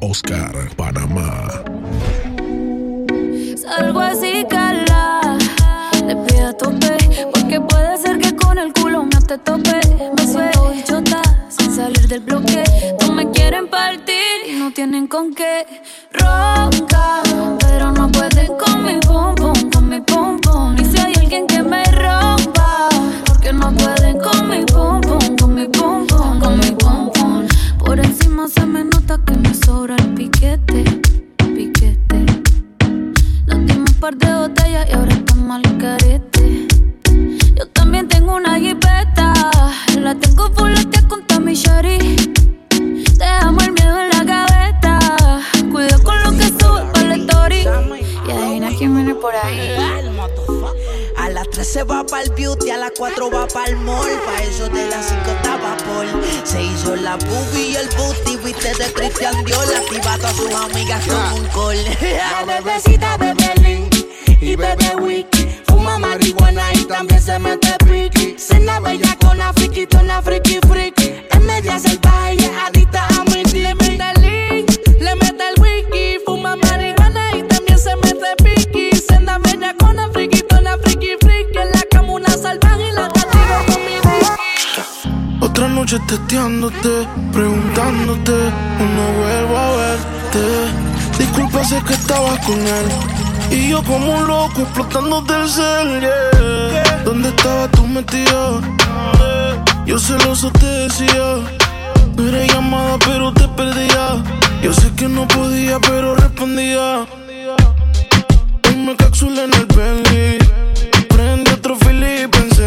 Oscar, Panamá. Salgo así, cala. Le pido a tope. Porque puede ser que con el culo me te tope. Me suelto chota sin salir del bloque. No me quieren partir y no tienen con qué. Ronca, pero no pueden con mi pum pum, con mi pum pum. Y si hay alguien que me rompa, porque no pueden con mi pum, con mi pum pum, con mi pum pum. Por encima se me nota que me sobra el piquete, piquete. Nos dimos un par de botellas y ahora estamos al carete. Yo también tengo una jipeta, la tengo fuletea con Tommy Shari. Dejamos el miedo en la gaveta, cuido con lo que sube para la story. Y adivina quién viene por ahí. A las 3 se va para el beauty, a las 4 va para el mall. Pa' eso de las 5 estaba Paul. Se hizo la boobie y el booty, viste de Christian Dior. Activa a sus amigas con un call. La bebecita bebe link y bebe wiki. Fuma marihuana y también se mete piqui. Cena bella con la friki, friki friki. En media salvaje y es adicta a mi Le Cena bella con la friki, friki friki. En la cama una salvaje y la castigo con mi wiki. Otra noche testeándote, preguntándote, no vuelvo a verte. Disculpa, sé que estabas con él. Y yo como un loco explotando del cel. ¿Dónde estabas tú metido? Yo celoso te decía. No era llamada, pero te perdía. Yo sé que no podía, pero respondía. Me capsulé en el Bentley. Prendí otro pensé en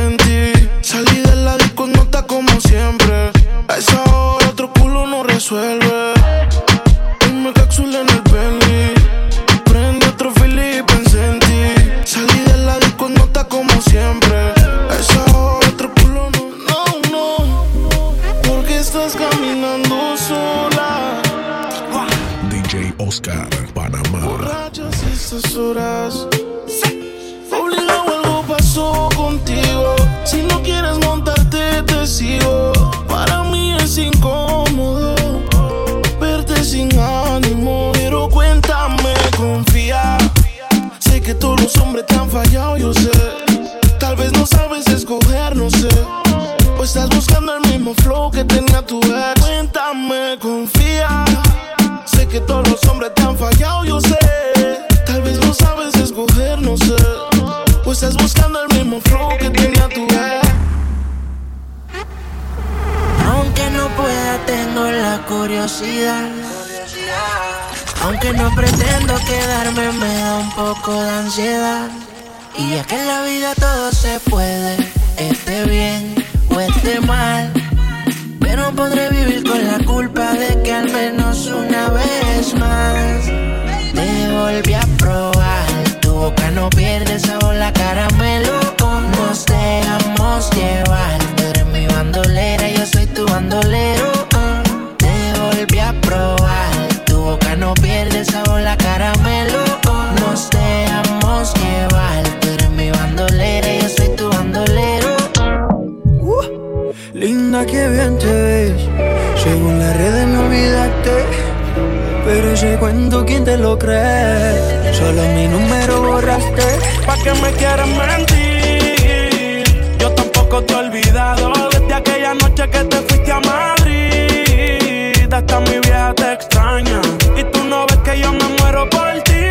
quieres mentir? Yo tampoco te he olvidado desde aquella noche que te fuiste a Madrid. Hasta mi vieja te extraña y tú no ves que yo me muero por ti.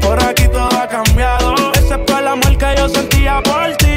Por aquí todo ha cambiado, ese fue el amor que yo sentía por ti.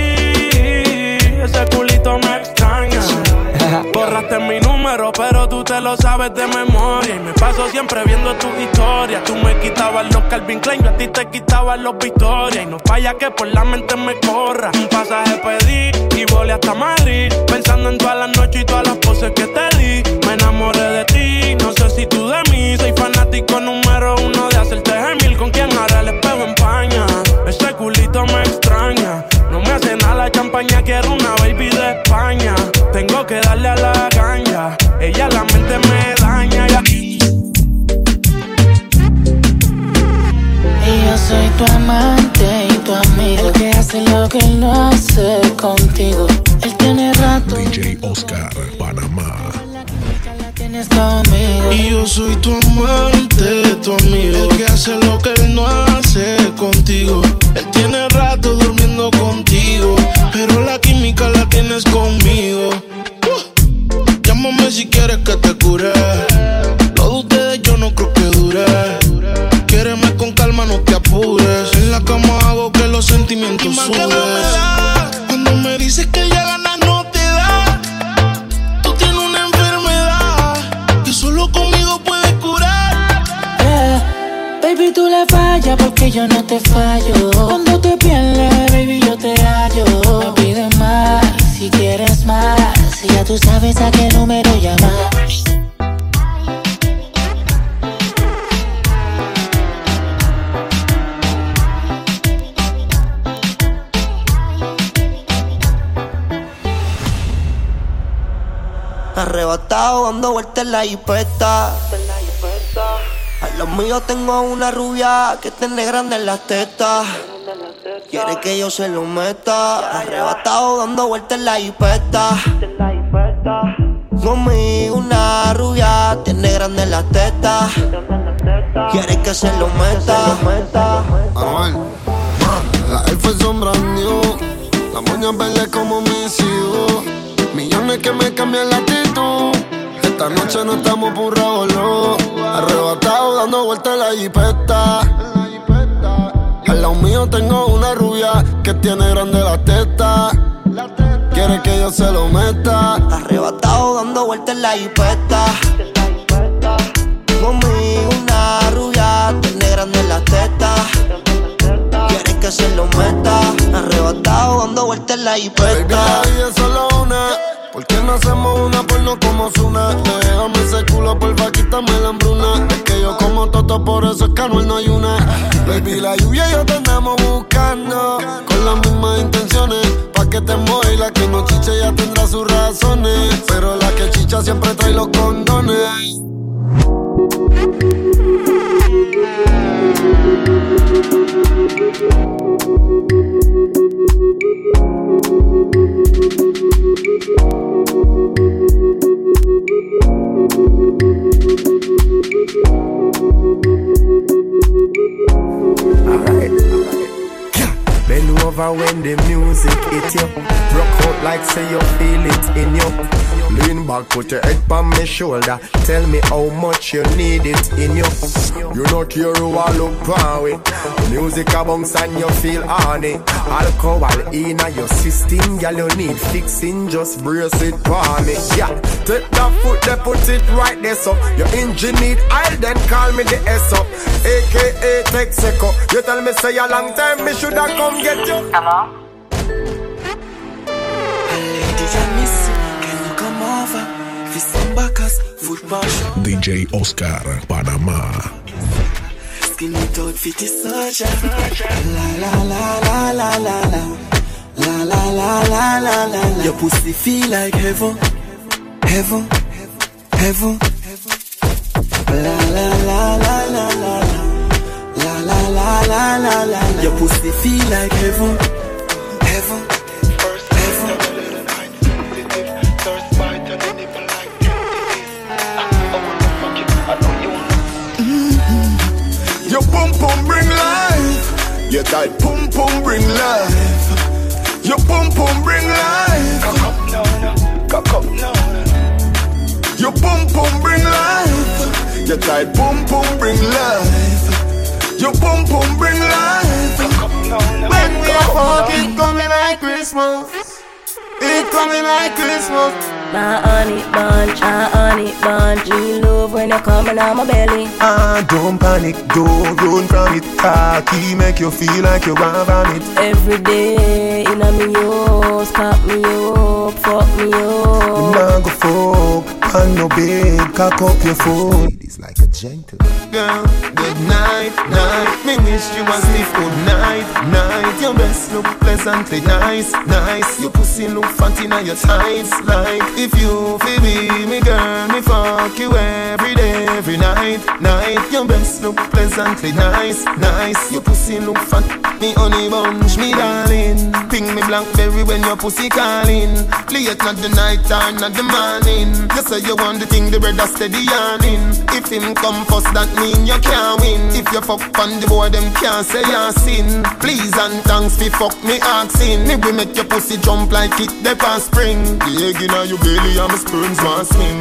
Ese culito me extraña. Borraste mi número, pero tú te lo sabes de memoria. Y me paso siempre viendo tus historias. Tú me quitabas los Calvin Klein, yo a ti te quitaba los Victoria. Y no falla que por la mente me corra. Un pasaje pedí y volé hasta Madrid. Pensando en todas las noches y todas las poses que te di. Me enamoré de ti, no sé si tú de mí. Soy fanático número uno de hacerte gemil. Con quien hará el espejo empaña. Ese culito me extraña. No me hace nada la champaña, quiero una baby de España. Tengo que darle a la caña. Ella la mente me daña. y- Y yo soy tu amante y tu amigo. El que hace lo que él no hace contigo. Él tiene rato. DJ Oscar, Panamá. La química la tienes conmigo. Y yo soy tu amante, tu amigo. El que hace lo que él no hace contigo. Él tiene rato durmiendo contigo. Pero la química la tienes conmigo. Uh, llámame si quieres que te cure. Tengo una rubia que tiene grande en las tetas. Quiere que yo se lo meta. Arrebatado dando vueltas en la jipeta. Conmigo una rubia tiene grande en las tetas. Quiere que se lo meta. Anuel. La Air Force son brand new. La moña verde como mis hijos. Millones que me cambian la actitud. Esta noche no estamos por revolú. Arrebatado dando vueltas en la jipeta. Al lado mío tengo una rubia que tiene grande la teta. Quiere que yo se lo meta. Arrebatado dando vueltas en la jipeta. Conmigo una rubia tiene grande las tetas. Quiere que se lo meta. Arrebatado dando vueltas en la Baby, jipeta. la vida es solo una. ¿Por qué no hacemos una porno como Zuna? Déjame ese culo, porfa, quítame la hambruna. Es que yo como toto, por eso es que no hay una. Baby, la lluvia y yo te andamos buscando. Con las mismas intenciones. Pa' que te mueva y la que no chiche ya tendrá sus razones. Pero la que chicha siempre trae los condones. Bend over when the music hit you. Rock out like say you feel it in you. Lean back, put your head on my shoulder. Tell me how much you need it in you. You no care who I look it. Music a bounce and you feel honey. Alcohol in your system, girl you need fixing. Just brace it for me. Yeah, take that foot, they put it right there so your engine need oil, then call me the S up. AKA Texaco. You tell me say a long time me shoulda come get you. Ladies DJ Oscar, Panamá. skin it out fit the soldier. La la la la la la la. La la la la la la la. Your pussy feel like heaven, heaven, heaven. La la la la la la la. La la la la la. Your pussy feel like heaven, Your tight pum pum bring life. Your pum pum bring life. Your pum pum bring life. Your tight pum pum bring life. Your pum pum bring life. When we are fucking coming like Christmas. It coming like Christmas. My honey bunch, my honey bunch. Me love when you're coming on my belly. Ah, don't panic, don't run from it. Cocky make you feel like you want vomit. Every day in a me house, pop me up, fuck me up. Now go fuck, and no bed, cock up your foot. It's like a gentleman. Girl, good night, night. Me wish you a stiff good night, night. Your best look pleasantly nice, nice. Your pussy look fat in your tights, like if you feel me, me girl, me fuck you every day, every night, night. Your best look pleasantly nice, nice. Your pussy look fat, me honey bunch, me darling. Ping me blackberry when your pussy calling. Play it not the night or not the morning. You say you want the thing, the bread steady yawning. If him come first, that mean you can't win. If you fuck on the boy, them can't say you sin. Please and thanks fi fuck me asking. Me we make your pussy jump like it the past spring. The egg inna your belly and my sperms want swim.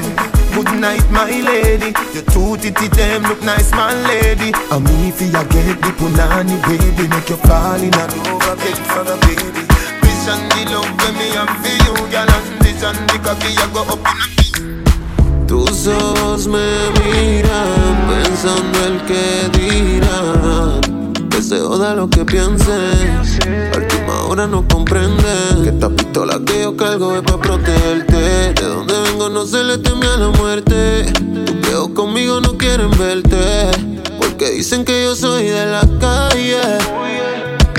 Good night, my lady. Your two titty them look nice, my lady. And me fi get the punani baby, make you fall in love again for a baby. Vision the love when me am for you, girl, and vision the cocky ya go up in a tus ojos me miran pensando el que dirán. Que se joda lo que pienses. A última hora no comprende que esta pistola que yo cargo es para protegerte. De donde vengo no se le teme a la muerte. Tus conmigo no quieren verte. Porque dicen que yo soy de la calle.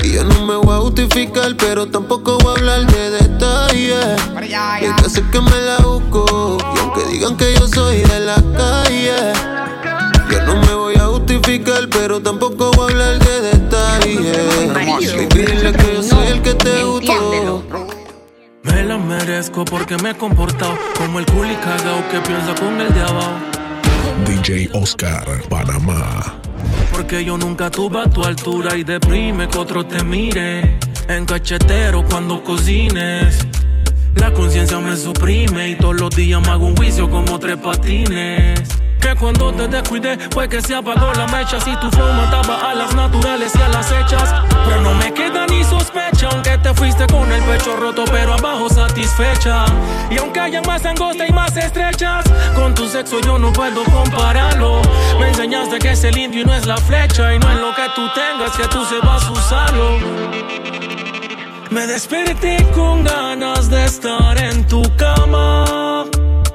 Y yo no me voy a justificar, pero tampoco voy a hablar de detalles. Y que sé que me la busco. Digan que yo soy de la calle, yo no me voy a justificar, pero tampoco voy a hablar de detalles. Y dile que yo soy el que te gustó. Me la merezco porque me he comportado como el culi cagao que piensa con el de abajo. DJ Oscar, Panamá. Porque yo nunca tuve a tu altura y deprime que otro te mire. En cachetero cuando cocines. La conciencia me suprime y todos los días me hago un juicio como tres patines. Que cuando te descuidé fue que se apagó la mecha. Si tu flow mataba a las naturales y a las hechas. Pero no me queda ni sospecha. Aunque te fuiste con el pecho roto, pero abajo satisfecha. Y aunque haya más angosta y más estrechas, con tu sexo yo no puedo compararlo. Me enseñaste que es el indio y no es la flecha. Y no es lo que tú tengas que tú sepas usarlo. Me desperté con ganas de estar en tu cama.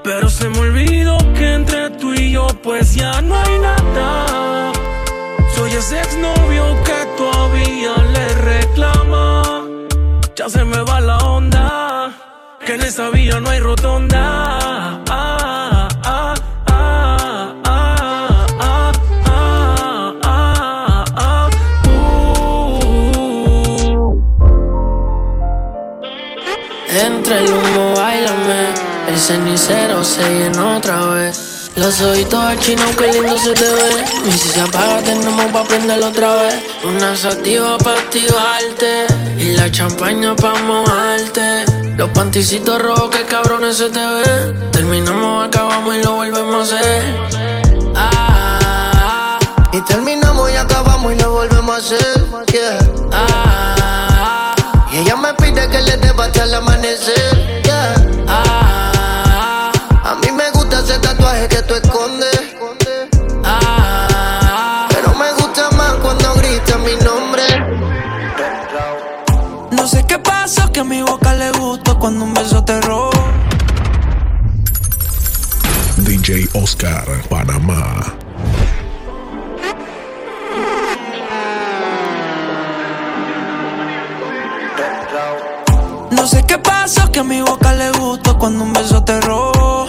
Pero se me olvidó que entre tú y yo pues ya no hay nada. Soy ese exnovio que todavía le reclama. Ya se me va la onda, que en esta vía no hay rotonda. Ah, Entre el humo, bailame. El cenicero se llenó otra vez. Los ojitos achinos, qué lindo se te ve. Y si se apaga, tenemos pa' prenderlo otra vez. Una sativa pa' activarte. Y la champaña pa' mojarte. Los panticitos rojos, que cabrones se te ven. Terminamos, acabamos y lo volvemos a hacer. Ah, Y terminamos y acabamos y lo volvemos a hacer. Que le deba hasta el amanecer. Yeah. ah, A mí me gusta ese tatuaje que tú escondes. ah. Pero me gusta más cuando gritas mi nombre. No sé qué pasó, que a mi boca le gustó cuando un beso te robó. DJ Oscar, Panamá. Que a mi boca le gustó cuando un beso te robó.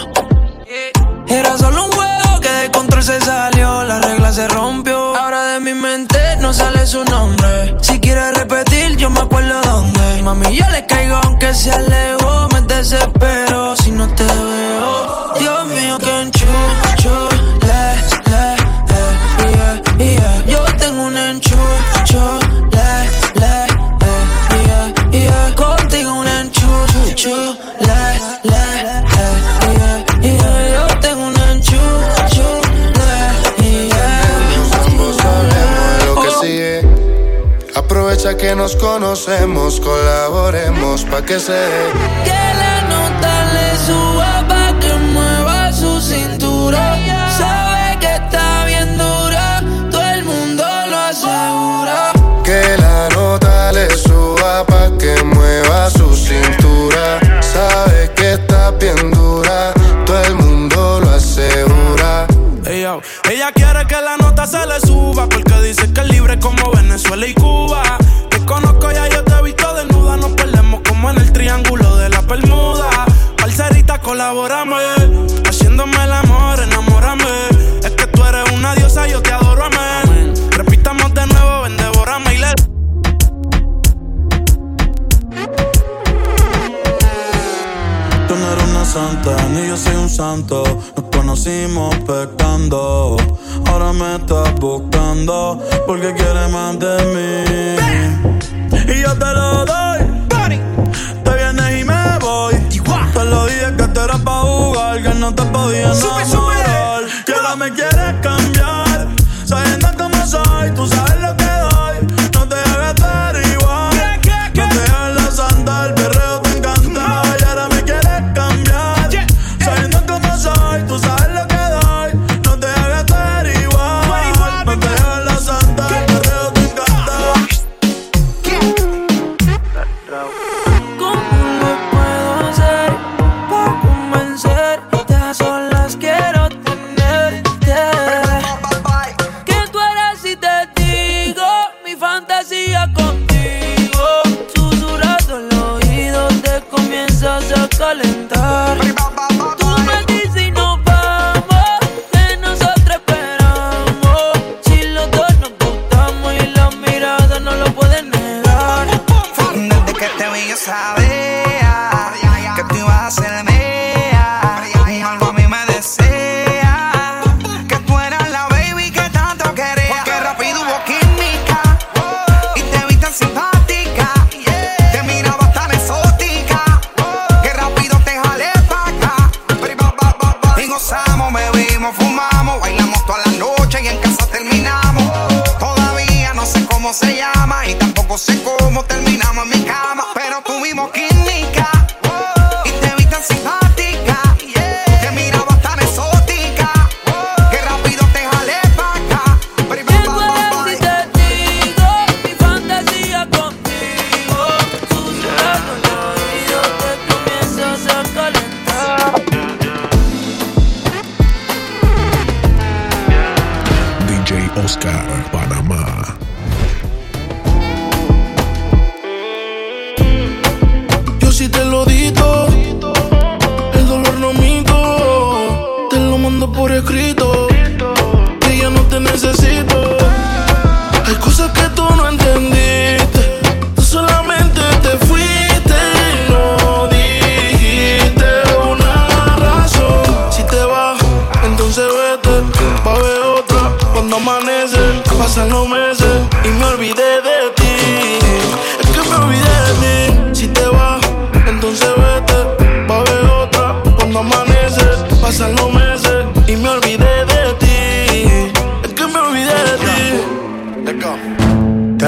Era solo un juego que de control se salió, la regla se rompió. Ahora de mi mente no sale su nombre. Si quieres repetir, yo me acuerdo dónde. Mami, yo le caigo aunque se alejó. Me desespero si no te veo. Dios mío, que enchucho. Le, le, eh, yeah, yeah. Yo tengo un enchucho. Le, que nos conocemos, colaboremos pa' que se. Que la nota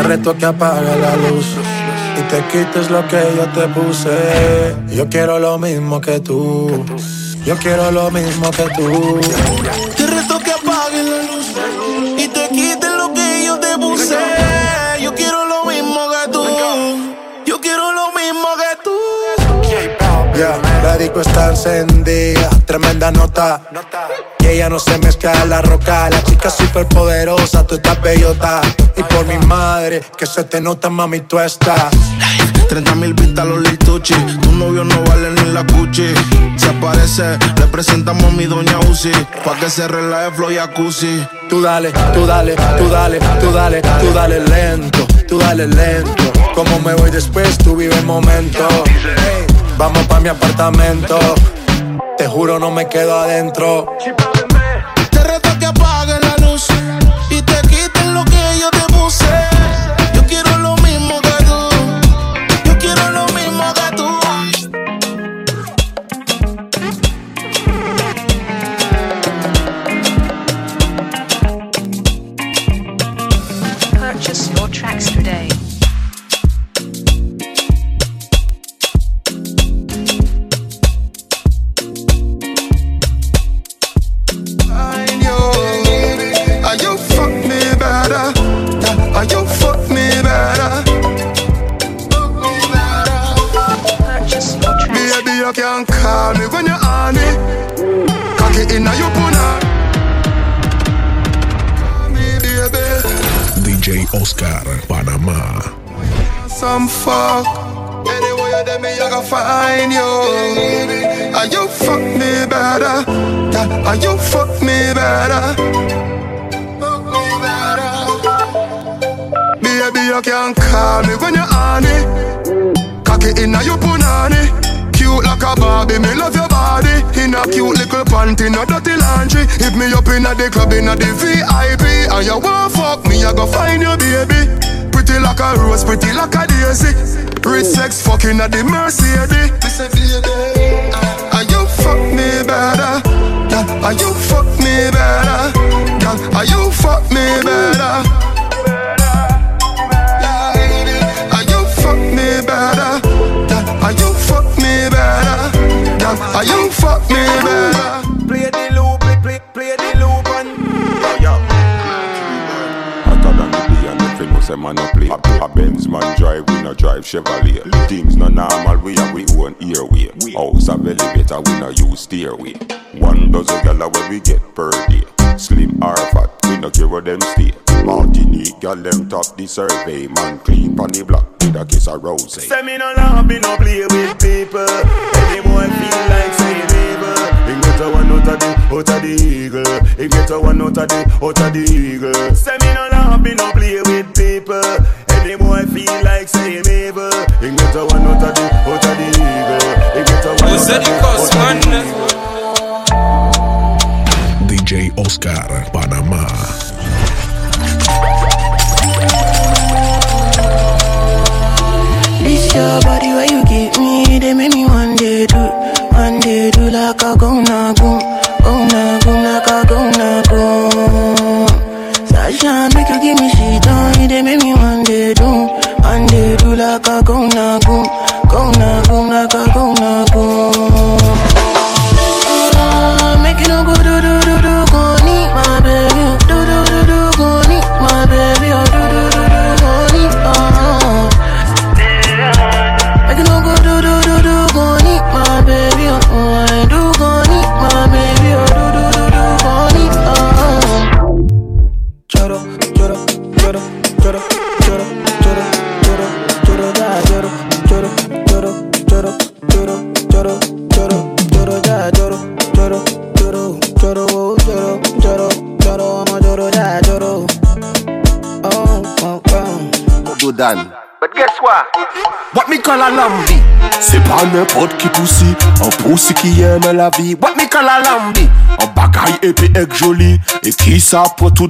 reto que apague la luz y te quites lo que yo te puse. Yo quiero lo mismo que tú. Yo quiero lo mismo que tú. Te reto que apague la luz y te quites lo que yo te puse. Yo quiero lo mismo que tú. Yo quiero lo mismo que tú. Yeah, la disco está encendida, tremenda nota. Ella no se mezcla en la roca, la chica súper poderosa, tú estás bellota. Y por mi madre, que se te nota, mami, tú estás. 30 mil vistas los lituchi, tu novio no vale ni la cuchi. Se aparece, le presentamos a mi doña Uzi, pa' que se relaje flow y acusi. Tú dale, tú dale, tú dale, tú dale, tú dale lento, tú dale lento. Como me voy después, tú vive el momento. Vamos pa' mi apartamento, te juro no me quedo adentro. and call me when you're on it. Cock it in your punani. DJ Oscar, Panamá. Some fuck. Anywhere you tell me, I gon' find you. Are you fuck me better? Are you fuck me better? Baby, you can't call me when you're on it. Cock in your punani. Cute like a Barbie, me love your body. In a cute little panty, no dirty laundry. Hit me up in a the club, inna the VIP, and you want fuck me, I go find your baby. Pretty like a rose, pretty like a daisy. Rich sex fucking at the Mercedes. And you fuck me better. And you fuck me better. And you fuck me better. Are a young fuck me. Say man a play A, Benz man drive, we no drive Chevrolet. Things no normal, we have we own airway. House belly better, we no use stairway. One dozen gala where we get per day. Slim or fat, we no care where them stay. Martinique, gal them top the survey. Man clean pon the block with a kiss of rose. Say me no love, me no play with people. Any feel like say neighbor He get a one out of the, out of the eagle. He get a one out of the, out of the eagle. Say me no love, me no play with people. Any boy feel like say neighbor He get a one out of the, out of the eagle. He get a one out of the, out of the eagle. DJ Oscar, Panamá. La vie. What me call a lambi? Un bagaille épais et joli. Et qui ça pour tout?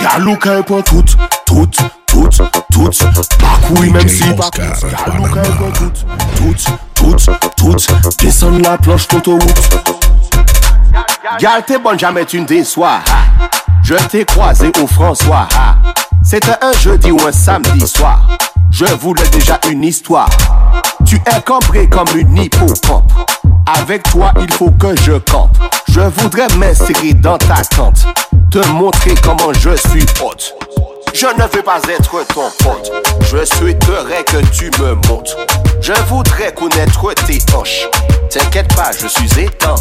Y'a Luca pour tout. Tout, tout, tout. Pas couille même si pas tout Y'a Luca pour tout. Tout, tout, tout. Descends la planche d'autoroute Gal, t'es bonne, jamais tu ne déçois. Je t'ai croisé au François. C'était un jeudi ou un samedi soir. Je voulais déjà une histoire. Tu es cambré comme une hippocampe. Avec toi, il faut que je campe. Je voudrais m'insérer dans ta tente. Te montrer comment je suis hôte. Je ne veux pas être ton pote. Je souhaiterais que tu me montes. Je voudrais connaître tes hanches. T'inquiète pas, je suis étanche.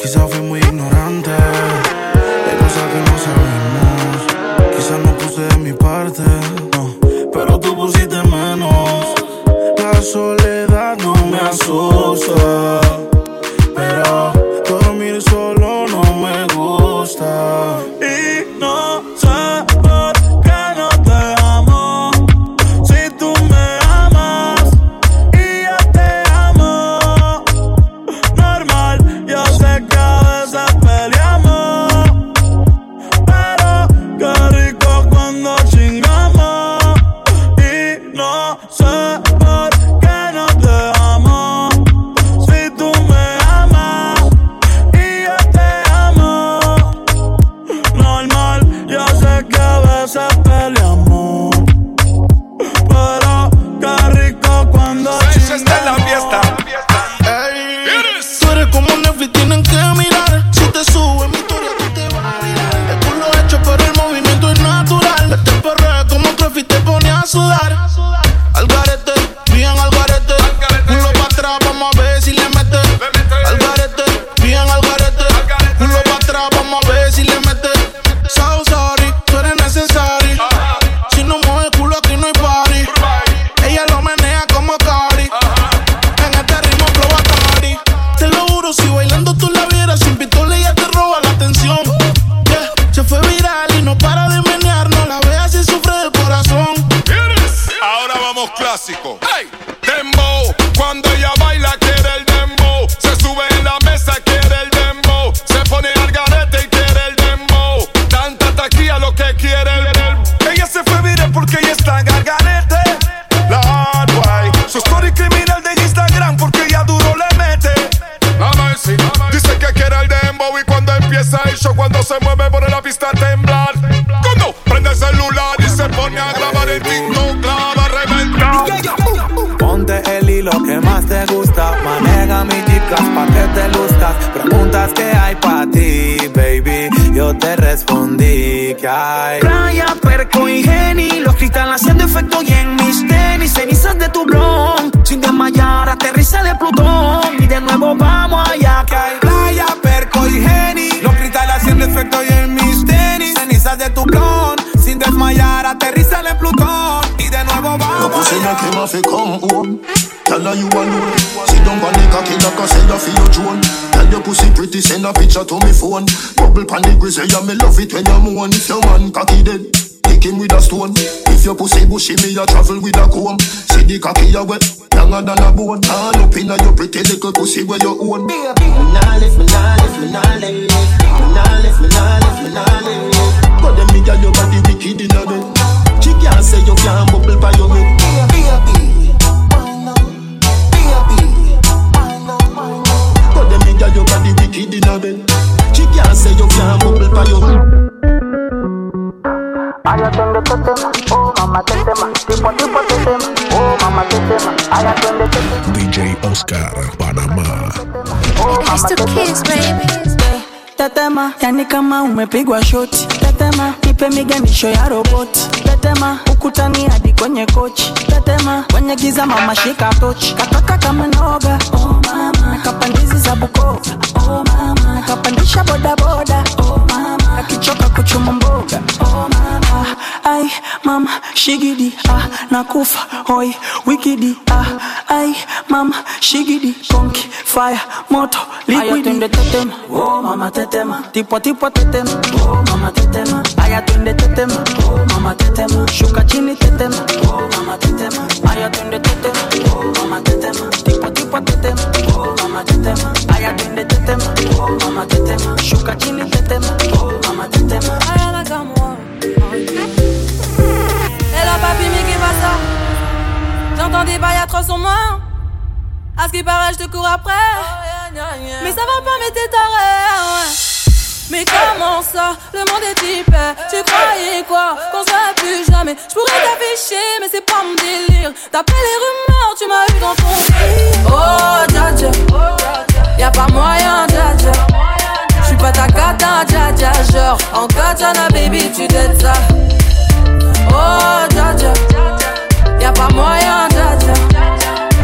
Quizá fui muy ignorante So sad. dembow. Cuando ella baila quiere el dembow. Se sube en la mesa quiere el dembow. Preguntas que hay pa' ti, baby. Yo te respondí que hay. Playa, perco y geni, los cristales haciendo efecto y en mis tenis, cenizas de tu blon. Sin desmayar, aterriza de Plutón y de nuevo vamos allá que hay. Playa, perco y geni. Los cristales haciendo efecto y en mis tenis. Cenizas de tu blon. Sin desmayar, aterriza en Plutón. Y de nuevo vamos allá. Tell her you alone. Sit down on the cocky like I said I feel your drone. Tell your pussy pretty, send a picture to me phone. Bubble pan the grizzly, yeah, me love it when you moan. If your man cocky dead, kick him with a stone. If your pussy bushy, me a travel with a comb. See the cocky a wet, younger than a bone. All up inna your pretty little pussy where you own. Me nah lift, me nah lift, me nah lift. Me nah lift, me nah lift, me nah lift. But them me girl, your body wicked inna bed. She can't say you can't bubble by your head. Them your body wicked inna bed. She can't say you can't bubble by your oh tipo tipo oh DJ Oscar, Panama. oh mama te tema. Tetema, yani kama umepigwa shoti. Tetema, nipe miganisho ya roboti. Tetema, ukutani hadi kwenye kochi. Tetema, kwenye giza mama shika tochi. Katoka kama noga, oh mama. Bukoba, oh mama. Nakapandisha bodaboda. Akichoka mboga, oh mama. Ai, mama, shigidi, ah, nakufa, hoi, wikidi, ah. Ai, mama, shigidi, konki, fire, moto, liquidi. Aya, tetema, oh mama tetema, tipo tipo tetema, oh mama tetema. Aya twende tetema, oh mama tetema. Shuka chini tetema, oh mama tetema. Aya twende tetema, oh mama tetema. Tipo tipo tetema, oh mama tetema. Aya twende tetema, oh mama tetema. Shuka chini tetema, oh mama la. Et là, papi, mais qu'est pas ça J'entends des bails atroces sur moi. À ce qui paraît, je te cours après. Mais ça va pas, mais t'es taré. Mais comment ça Le monde est hyper? Tu croyais quoi? Qu'on se voit plus jamais. Je pourrais t'afficher, mais c'est pas mon délire. D'après les rumeurs, tu m'as eu dans ton lit. Oh, dja dja. Y'a pas moyen, dja dja. J'suis pas ta cata, dja dja. Genre, en katana, baby, tu t'aides ça. Oh, dja dja. Y'a pas moyen, dja dja.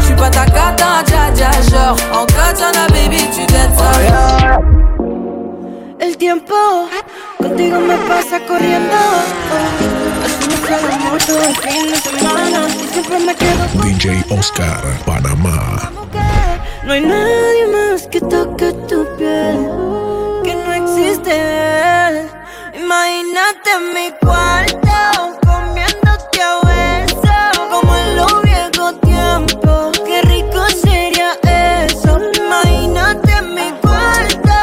J'suis pas ta cata, dja dja. Genre, en katana, baby, tu t'aides ça. El tiempo contigo me pasa corriendo. Hacemos el fin de semana y siempre me quedo DJ Oscar, Panamá. No hay nadie más que toque en mi cuarto, comiéndote a besos, como en los viejos tiempos. Qué rico sería eso. Imagínate en mi cuarto,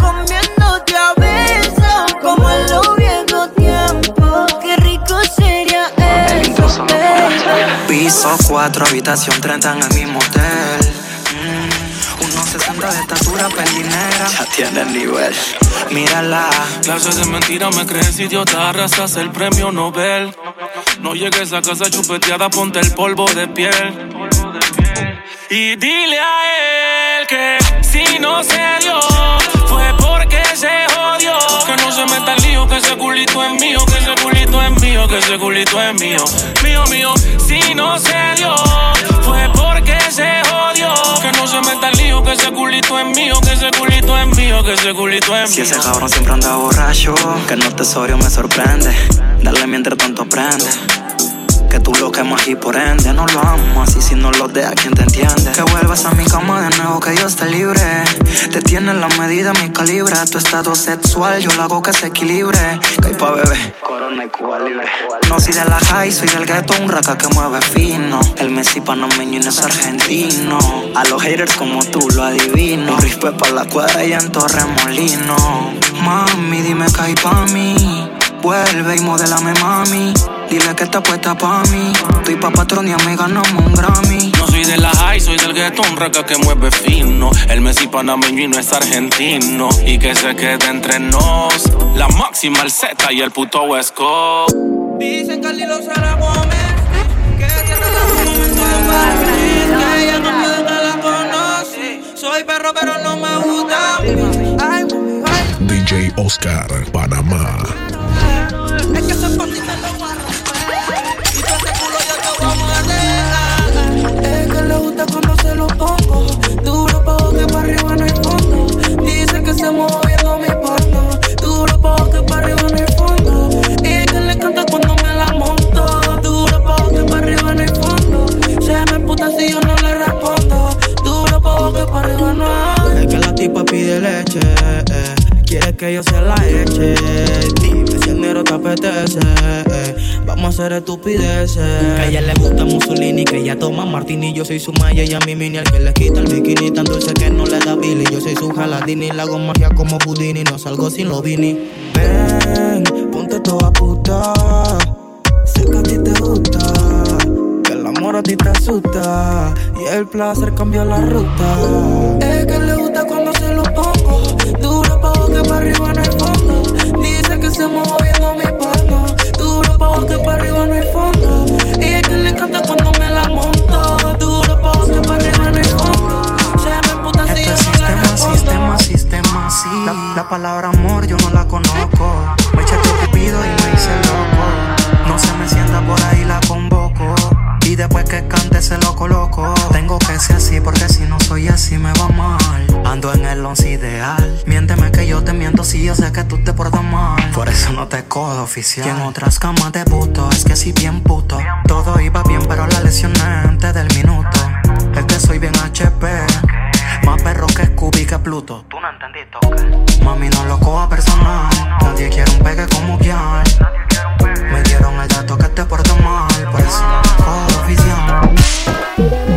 comiéndote a besos, como en los viejos tiempos. Qué rico sería eso. Piso 4, habitación 30 en el mismo 60 de estatura, pelinera. Ya tiene el nivel. Mírala. Clases de mentira, me crees idiota, arrasas el premio Nobel. No llegues a casa chupeteada, ponte el polvo de piel. Y dile a él que si no se dio, no lío, que ese culito es mío, que ese culito es mío, que ese culito es mío. Mío, mío, si no se dio, fue porque se jodió. Que no se meta el lío, que ese culito es mío, que ese culito es mío, que ese culito es Si mío. ese cabrón siempre anda borracho, que no tesorio me sorprende. Dale mientras tanto aprende. Que tú lo quemas y por ende no lo amas. Y si no lo dejas, ¿quién te entiende? Que vuelvas a mi cama de nuevo, que yo esté libre. Te tiene la medida, mi calibre. Tu estado sexual, yo lo hago que se equilibre. Que hay pa' bebé. Corona y Cuba libre. No soy de la high, soy del ghetto, un raca que mueve fino. El Messi panameño y no es argentino. A los haters como tú lo adivino. Respeto para la cuadra y en Torremolino. Mami, dime que hay pa' mí. Vuelve y modelame, mami. Dile que está puesta pa' mí. Estoy pa' patrón y a mí ganamos un Grammy. No soy de la high, soy del gueto, un raca que mueve fino. El Messi panameño y no es argentino. Y que se quede entre nos. La máxima, el Z y el puto Coast. Dicen que Lilo será Gómez. Que tiene la momento de París. Que ella no puede que la conoce. Soy perro, pero no me gusta. DJ Oscar, Panamá. Es que ese pide leche. eh. Quiere que yo se la eche. Dime si el negro te apetece. eh. Vamos a hacer estupideces. Que a ella le gusta Mussolini. Que ella toma martini. Yo soy su maya y a mi mini. El que le quita el bikini. Tan dulce que no le da billy. Yo soy su jaladini. La hago magia como Houdini. No salgo sin lo vini. Ven, ponte toda puta. Sé que a ti te gusta. Que el amor a ti te asusta. Y el placer cambia la ruta. Es que le gusta cuando se lo pongo. Duro pa' que pa' arriba no hay fondo. Dice que se mueve viendo mi porno. Duro pa' que pa' arriba no hay fondo. Y es que le encanta cuando me la monto. Duro pa' que pa' arriba no hay fondo. Se me puta si yo no le respondo. Sistema, sistema, sí. La, la palabra amor yo no la conozco. Me eché tu cupido y me hice loco. No se me sienta por ahí, la convoco. Después que cante se lo coloco. Tengo que ser así porque si no soy así me va mal. Ando en el once ideal. Miénteme que yo te miento si yo sé que tú te portas mal. Por eso no te codo oficial. Y en otras camas de puto, es que si bien puto. Todo iba bien, pero la lesioné antes del minuto. Es que soy bien HP. Más perro que Scooby que Pluto. Tú no entendiste, Mami, no lo coja personal. Nadie quiere un pegue como Kian. Me dieron el dato que te porta mal. Por eso provision.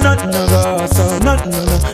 No, no, no, no, no, so. No, no,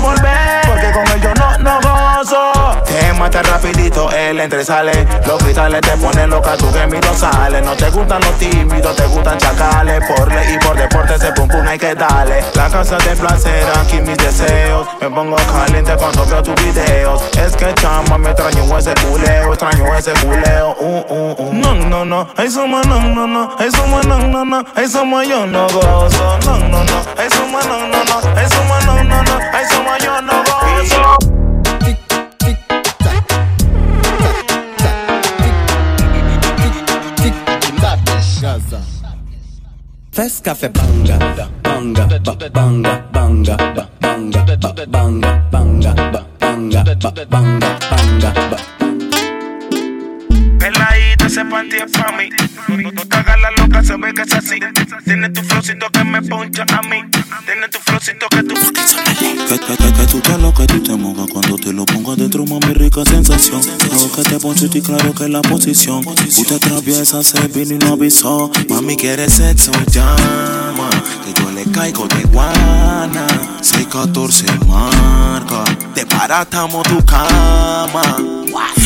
volver, porque con él yo no, no gozo. Te mata rapidito, él entre sale. Los cristales te ponen loca, tu gemido sale. No te gustan los tímidos, te gustan chacales. Por ley y por deporte, ese pum pum hay que darle. La casa de placer, aquí mis deseos. Me pongo caliente cuando veo tus videos. Es que chama, me extraño ese culeo, extraño ese culeo. Uh, uh, uh. No, no, no, eso más no, no, no, eso más no, no, no, eso más yo no gozo. No, no, no, eso más no, no, no, eso más no, no, no, eso más yo no gozo. Fes ka fe banga, banga, banga, banga, banga, banga, banga, banga, banga, banga, banga, banga, banga. Ese panty es pa' mí. No te hagas la loca, se ve que es así. Tiene tu flowcito que me poncha a mí. Tiene tu flowcito que tú. Que, que, que, que tú te lo que tú te mojas cuando te lo pongo adentro, mami, rica sensación. Hago que te ponche y claro que la posición. Tú te atraviesas, se vino y no avisó. Mami, quiere sexo, llama. Que yo le caigo de guana. 614 marca. Te paratamos tu cama.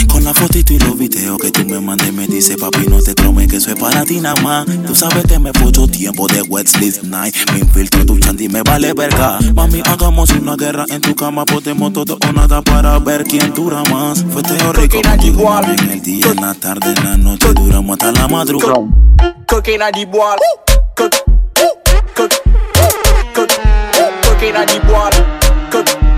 Con la fotito y los videos que tú me mandes, me dice papi, no te tromes que eso es para ti nada más. Tú sabes que me puso tiempo de wet sleep night. Me infiltro tu chandy, me vale verga. Mami, hagamos una guerra en tu cama, podemos todo o nada para ver quién dura más. Fue teo rico contigo, mami, en el día, en la tarde, en la noche, duramos hasta la madrugada. At the boil. Cook, cook,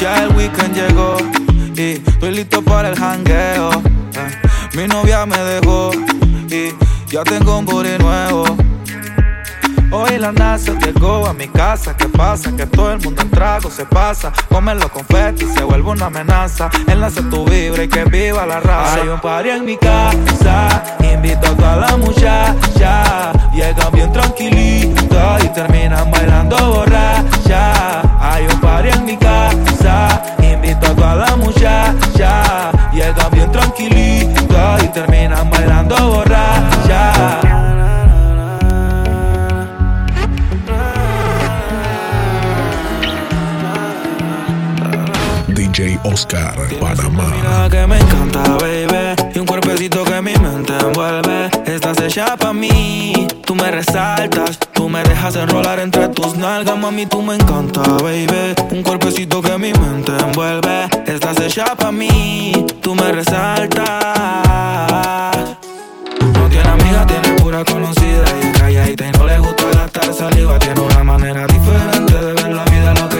Ya el weekend llegó y estoy listo para el jangueo. Mi novia me dejó y ya tengo un booty nuevo. Hoy la NASA llegó a mi casa. ¿Qué pasa? Que todo el mundo en trago se pasa. Comen los confetis se vuelve una amenaza. Enlace tu vibra y que viva la raza. Hay un party en mi casa. Invito a toda la muchacha. Llegan bien tranquilita y terminan bailando borracha. Hay un party en mi casa. Invito a toda la muchacha. Llegan bien tranquilita y terminan bailando borracha. DJ Oscar, Panamá. Que me encanta, baby. Hecha pa' mí. Tú me resaltas. Tú me dejas enrolar entre tus nalgas, mami. Tú me encanta, baby. Un cuerpecito que mi mente envuelve. Estás hecha pa' mí. Tú me resaltas. No tiene amiga, tiene pura conocida. Y es calladita y no le gusta gastar saliva. Tiene una manera diferente de ver la vida. Lo que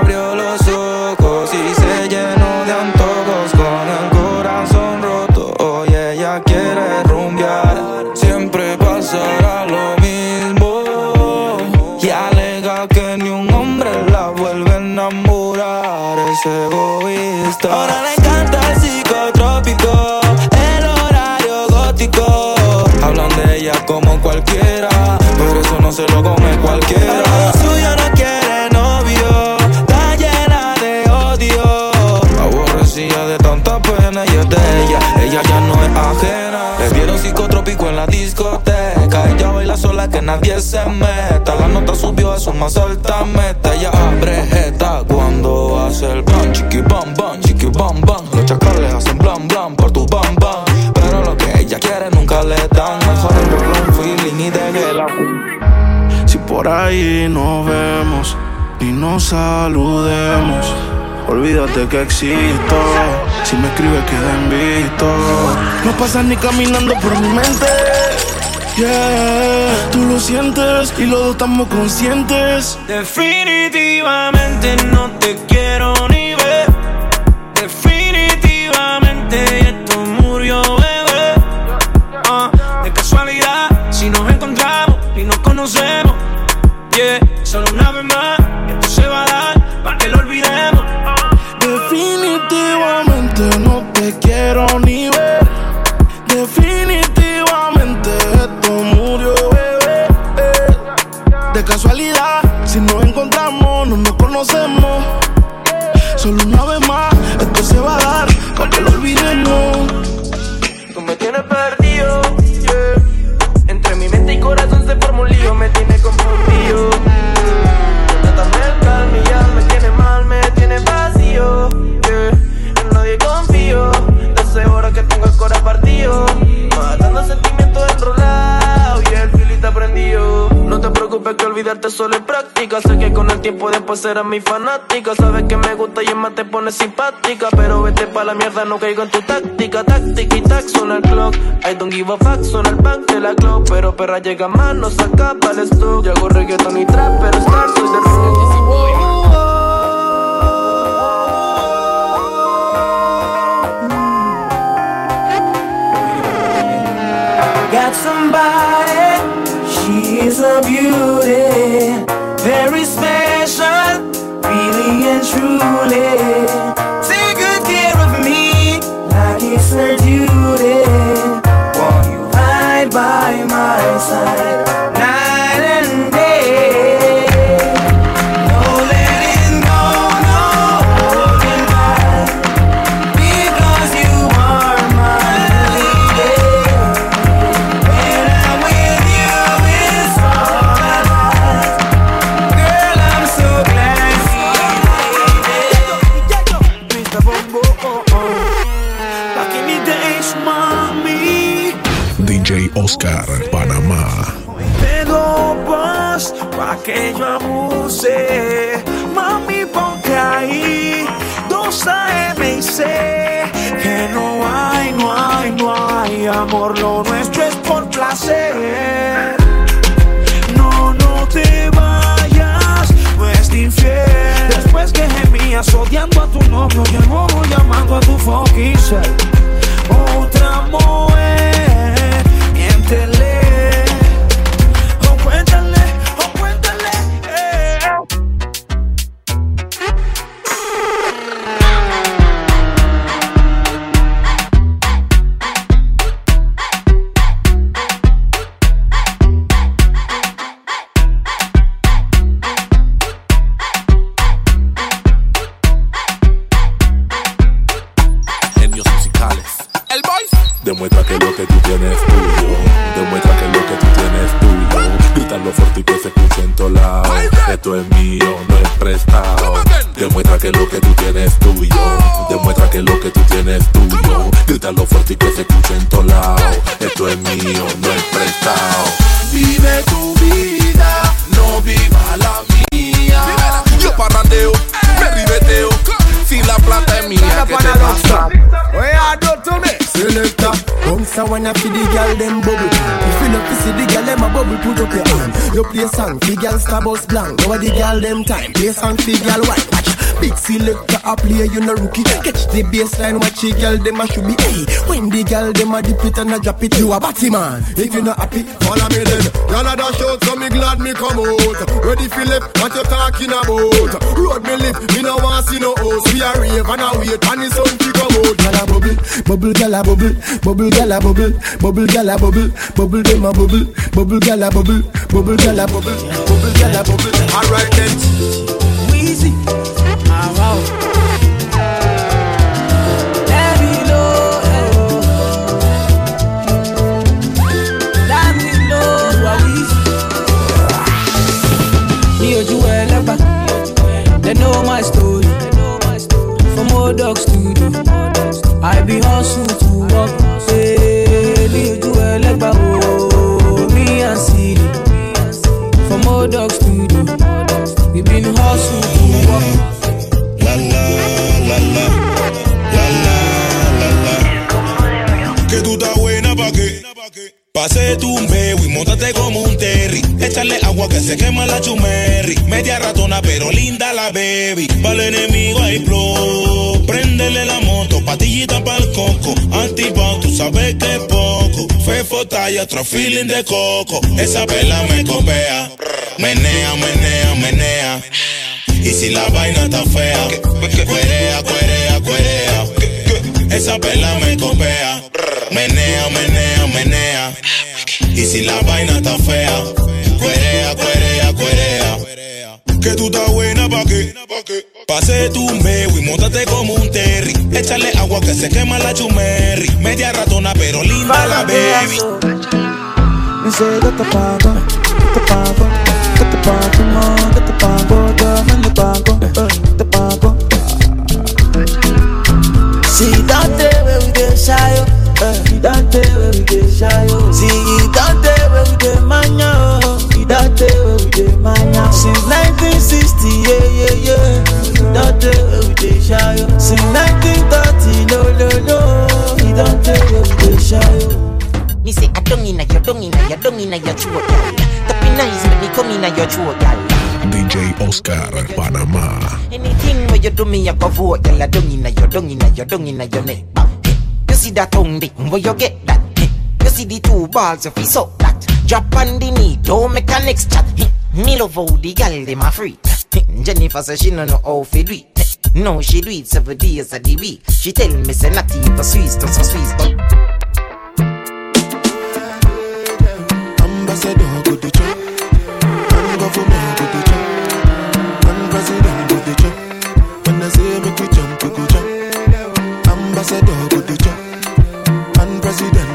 Es egoísta. Ahora le encanta el psicotrópico, el horario gótico. Hablan de ella como cualquiera, pero eso no se lo come cualquiera. Lo suyo no quiere novio, está llena de odio. Aborrecida de tanta pena y es de ella, ella ya no es ajena. Le dieron psicotrópico en la discoteca, ella baila sola que nadie se meta. La nota subió a su más alta meta, por ahí nos vemos y nos saludemos, olvídate que existo. Si me escribes, queda visto. No pasas ni caminando por mi mente. Yeah, tú lo sientes y los dos estamos conscientes. Definitivamente no te quiero serás mi fanática. Sabes que me gusta y es más te pone simpática. Pero vete pa' la mierda, no caigo en tu táctica. Táctica y tac, suena el clock. I don't give a fuck, suena el bank de la clock. Pero perra llega más, no saca para el stock. Yo hago reggaeton y trap, pero star soy de rock. Got somebody, she is a beauty, very special, truly. Take good care of me, like it's duty. Won't you by my side, Oscar, Panamá. Te dopas pa' que yo abuse. Mami, ponte ahí. Dos AM y C. Que no hay, no hay, no hay amor. Lo nuestro es por placer. No, no te vayas, no es infiel. Después que gemías odiando a tu novio bobo llamando a tu fucking bounce a wanna feel the girl them bubble. If you to see the girl them a bubble, put up your hand. You play song, the girl star bus blank. Now the girl them time, play song, the girl white. Big selector a play, you no rookie. Catch the baseline, watch the girl them a should be. Hey, when the girl them a dip it and a drop it, you a batty man. If you not happy, follow me then. Y'all a dash out, so me glad me come out. Ready Philip, what you talking about? Road me lip, me no want see no host. We a rave and a wait, and the sun to come out. Gyal a bubble, bubble gyal a bubble, bubble gyal a bubble, bubble gyal a bubble, bubble them a bubble, bubble gyal a bubble, bubble gyal a bubble, bubble gyal a bubble. Alright then. Weezy. wá o. Lẹ́mi ló ẹ̀ o. Lámi ló wà wí. They know my story. For Modoc studio, I be hustle to work. Ní ojú ẹlẹ́pà o, me and Siri. For Modoc studio, we been hustling to work. La la la la la. Que tú estás buena pa' qué? Pase tu un y montate como un terry. Échale agua que se quema la chumerri. Media ratona pero linda la baby. Para el enemigo hay flow. Préndele la moto, patillita pa'l coco. Antipao, tú sabes que es poco. Fefo talla, otro feeling de coco. Esa pela me copea. Menea, menea, menea. Y si la vaina está fea, cuerea, cuerea, cuerea. Esa pela me copea. Menea, menea, menea. Y si la vaina está fea, cuerea, cuerea, cuerea. Que tú estás buena pa' qué? Pase tu meo y montate como un terry. Échale agua que se quema la chumerri. Media ratona, pero linda la baby. The pago, the pago, the pago, we get shy. See that day where we get mania, oh, see that day where we get mania. Since 1960, yeah, yeah, yeah. See that day where we get shy. Since 1930, no, no, no. See that day where we get shy. Me say, I don't inna your, don't inna your, don't inna your chuo, gal. Tapi nice, but me come inna your chuo, gal. DJ Oscar, Panamá. Anything where you do me, I go vote, gal. I don't inna your, don't inna your, don't inna your neck. Bam. You see that tongue, dick, where you get that? See the two balls, you feel so that. Drop on the knee, don't make a next chat. Me love how the gal, them a free. Eh, Jennifer say she no know how to do it. No, she do it seven days of the week. She tell me say not even Swiss, not so Swiss, but Ambassador go the chop, and governor go the chop, and president go the chop. When I say make we jump, we go jump. Ambassador go the chop, and president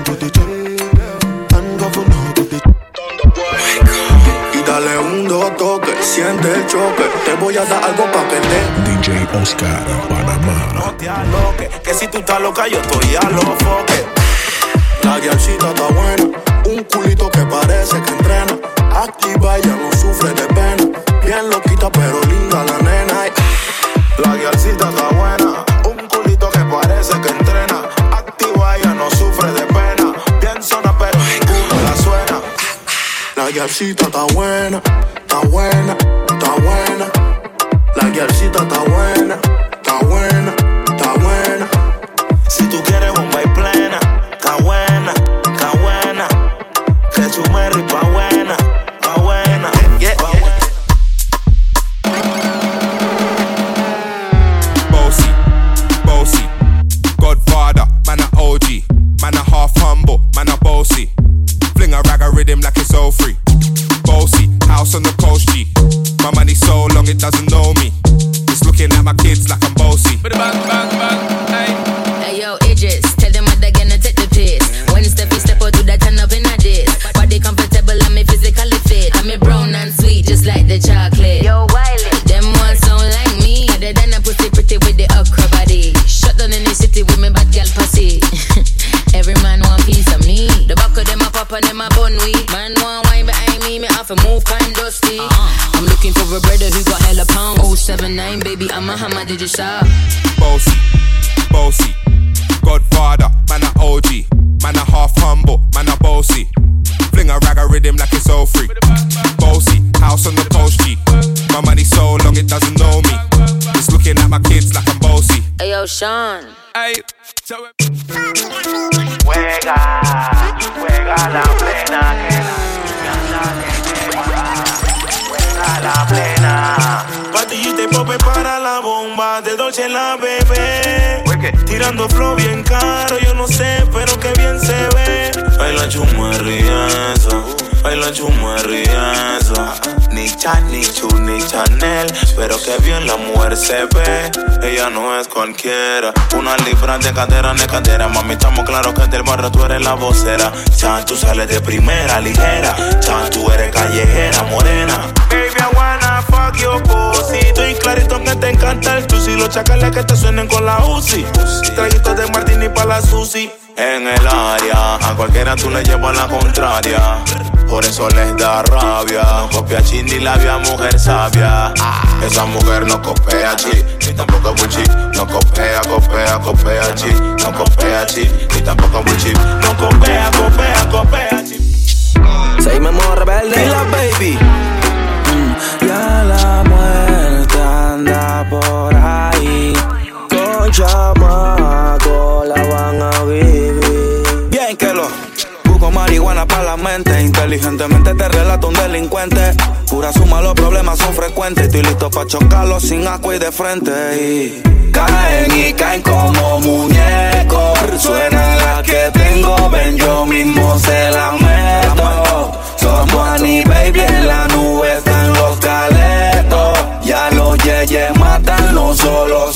toques, siente el choque. Te voy a dar algo pa' que te DJ Oscar, Panamá. te aloques. Que si tú estás loca, yo estoy a los foques. La guialcita está buena, un culito que parece que la plena. Patillita y pope para la bomba de Dolce la bebé. Tirando flow bien caro, yo no sé, pero que bien se ve. Baila chumarriesa, baila chumarriesa. Nick Chan, Nick Chu, Nick Chanel. Pero que bien la mujer se ve. Ella no es cualquiera. Una libra de cadera, de cadera. Mami, estamos claros que del barrio tú eres la vocera. Chan, tú sales de primera, ligera. Chan, tú eres callejera, morena. Fuck your pussy. Estoy clarito que te encanta el tusi. Los chacales que te suenen con la UCI. Traguitos de martini pa' la sushi. En el área, a cualquiera tú le llevas la contraria. Por eso les da rabia. Copia chin ni labia, mujer sabia. Esa mujer no copia chi, ni tampoco muy chip. No copia, copia, copia chi. No copia chi, ni tampoco muy chip. No copia, copia, copia chi. Seguimos rebelde. Y la baby. Chamaco la van a vivir. Bien que lo. Busco marihuana para la mente. Inteligentemente te relato un delincuente. Pura suma, los problemas son frecuentes. Estoy listo para chocarlos sin agua y de frente. Caen y caen como muñecos. Suena la que tengo, ven, yo mismo se la meto. Somos Annie Baby en la nube están los caletos. Ya los ye calle matan, no solo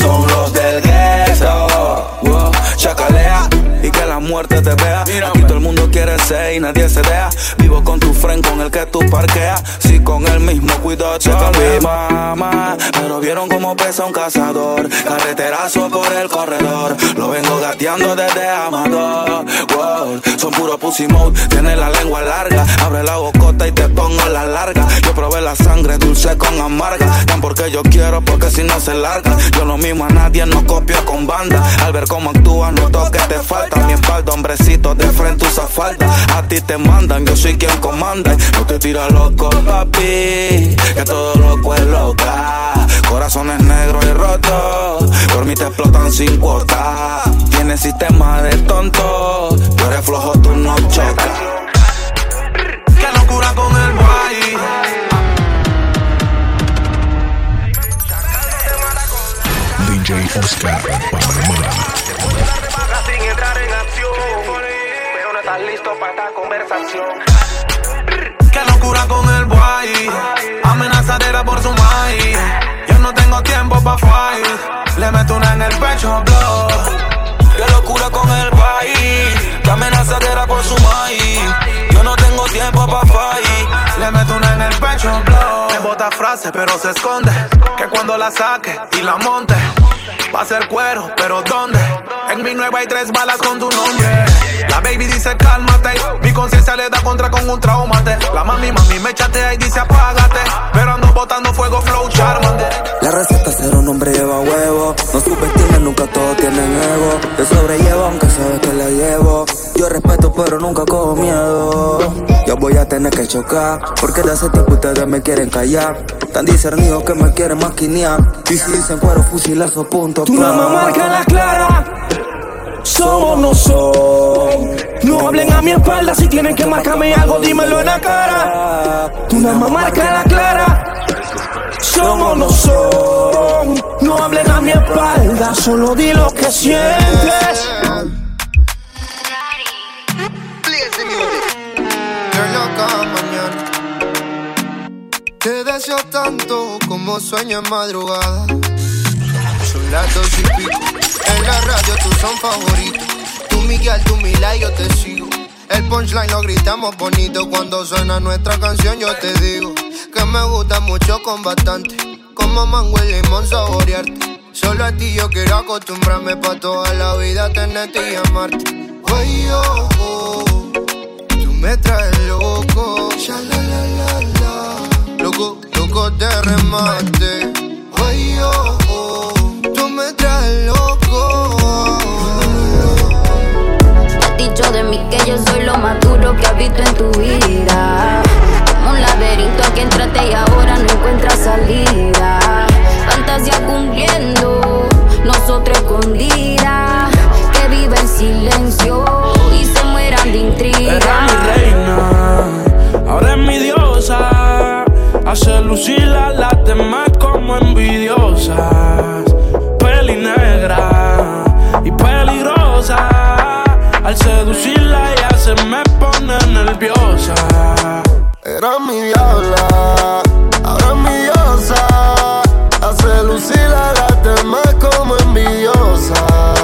chacalea y que la muerte te vea. Aquí todo el mundo quiere ser y nadie se deja. Vivo con tu friend con el que tú parqueas. Si con el mismo checa mi mamá. Vieron cómo pesa un cazador. Carreterazo por el corredor. Lo vengo gateando desde Amador. Wow, son puro pussy mode. Tiene la lengua larga. Abre la bocota y te pongo la larga. Yo probé la sangre dulce con amarga. Tan porque yo quiero, porque si no se larga. Yo no mismo a nadie, no copio con banda. Al ver cómo actúas, noto que te falta. Mi espalda, hombrecito, de frente usa falda. A ti te mandan, yo soy quien comanda. No te tira loco, papi. Que todo loco es loca. Corazones negros y rotos. Por mí te explotan sin cuota. Tienes sistema de tonto. Tú eres flojo, tú no chocas. Qué locura con el boy. DJ Oscar Panamá. sin entrar en acción. Pero no estás listo para esta conversación. Qué locura con el boy. Amenazadera por su maíz. No tengo tiempo pa' fight. Le meto una en el pecho, blow. Qué locura con el boy. Qué amenazadera por su maíz. Yo no tengo tiempo pa' fight. Le meto una pecho. Me bota frase, pero se esconde. Que cuando la saque y la monte. Va a ser cuero, pero ¿dónde? En mi nueva hay tres balas con tu nombre. La baby dice cálmate. Mi conciencia le da contra con un traumate. La mami, mami me chatea y dice apágate. Pero ando botando fuego, flow, charmante. La receta ser un hombre lleva huevo. No subestimen, nunca todos tienen ego. Yo sobrellevo aunque sabes que la llevo. Yo respeto, pero nunca cojo miedo. Yo voy a tener que chocar. Porque de hace tiempo ustedes me quieren callar. Tan discernidos que me quieren maquinear. Y si dicen cuero, fusilazo, punto. Tu mamá marca la clara. Somos no son. No hablen a mi espalda si tienen que marcarme algo, dímelo en la cara. Tu mamá marca la clara. Somos no son. No hablen a mi espalda, solo di lo que sientes. Deseo tanto como sueño en madrugada. Son las dos y pico. En la radio tú son favoritos. Tú Miguel, tú Mila y yo te sigo. El punchline lo gritamos bonito cuando suena nuestra canción. Yo te digo que me gusta mucho con bastante. Como mango y limón saborearte. Solo a ti yo quiero acostumbrarme pa' toda la vida tenerte y amarte. Oye, oh, oh, tú me traes loco. Sha, la, la, la, la. Loco, loco de remate. Oye, oh, oh, tú me traes loco. Te has dicho de mí que yo soy lo más duro que has visto en tu vida. Como un laberinto aquí entraste y ahora no encuentras salida. Fantasía cumpliendo, nosotros escondidas. Que vive en silencio y se mueran de intriga. Lucir a las demás como envidiosas. Peli negra y peligrosa. Al seducirla ella se me pone nerviosa. Era mi diabla, ahora es mi diosa. Hace lucir a las demás como envidiosa.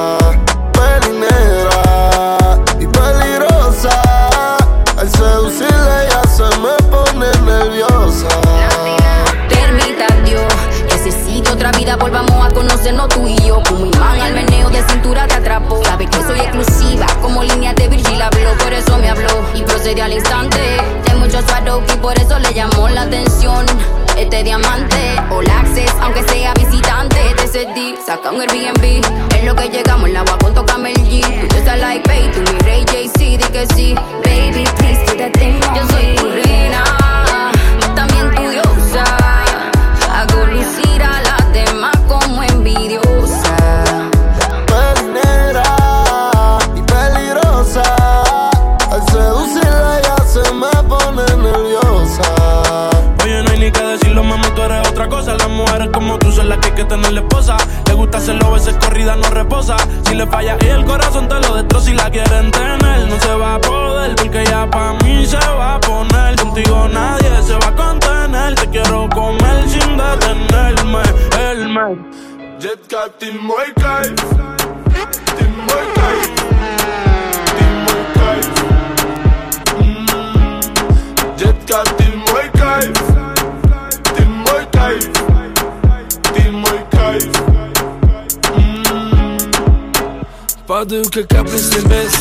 Как капли с небес.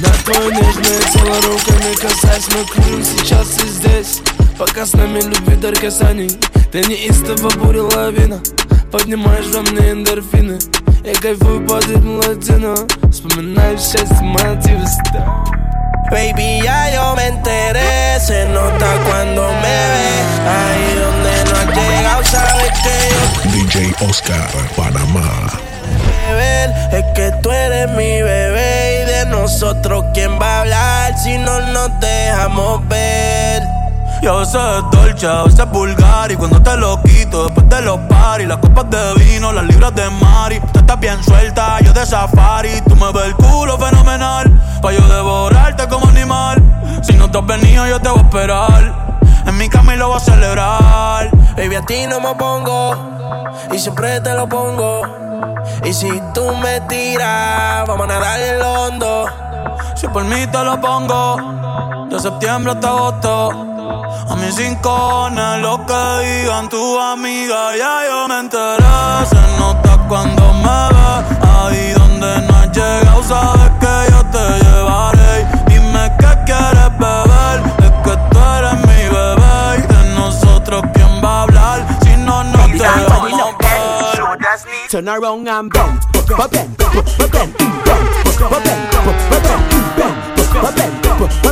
На твое нежное тело руками касаясь Мы кружим сейчас и здесь. Пока с нами любви дар касаний Ты неистово буря лавина. Поднимаешь во мне эндорфины. Я кайфую под ритм латино. Вспоминаю счастье, мотивы Baby, ya yo me enteré, se nota cuando me ve. Ahí donde no has llegado, sabes que yo DJ Oscar, Panamá. Ver. Es que tú eres mi bebé y de nosotros quién va a hablar si no nos dejamos ver. Y a veces es dolce, a veces es vulgar Y cuando te lo quito, después de los paris Las copas de vino, las libras de mari Tú estás bien suelta, yo de safari Tú me ves el culo fenomenal Pa' yo devorarte como animal Si no te has venido, yo te voy a esperar En mi cama y lo voy a celebrar Baby, a ti no me pongo y siempre te lo pongo. Y si tú me tiras, vamos a nadar en lo hondo. Si por mí te lo pongo De septiembre hasta agosto. A mis rincones Lo que digan tu amiga Ya yo me enteré. Se nota cuando me ves Ahí donde no has llegado Sabes que yo te llevaré. Dime qué quieres beber Es que tú eres mi bebé. Y de nosotros quién va a hablar Si no, no te vamos a ver Turn around and bend, bend, bend, bend, bend, bend, bend,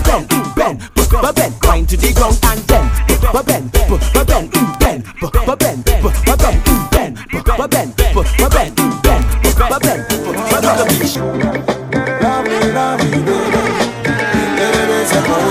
bend, bend, bend, grind to the ground and bend, bend, bend, bend, bend, bend, bend, bend, bend, bend, bend, bend, bend,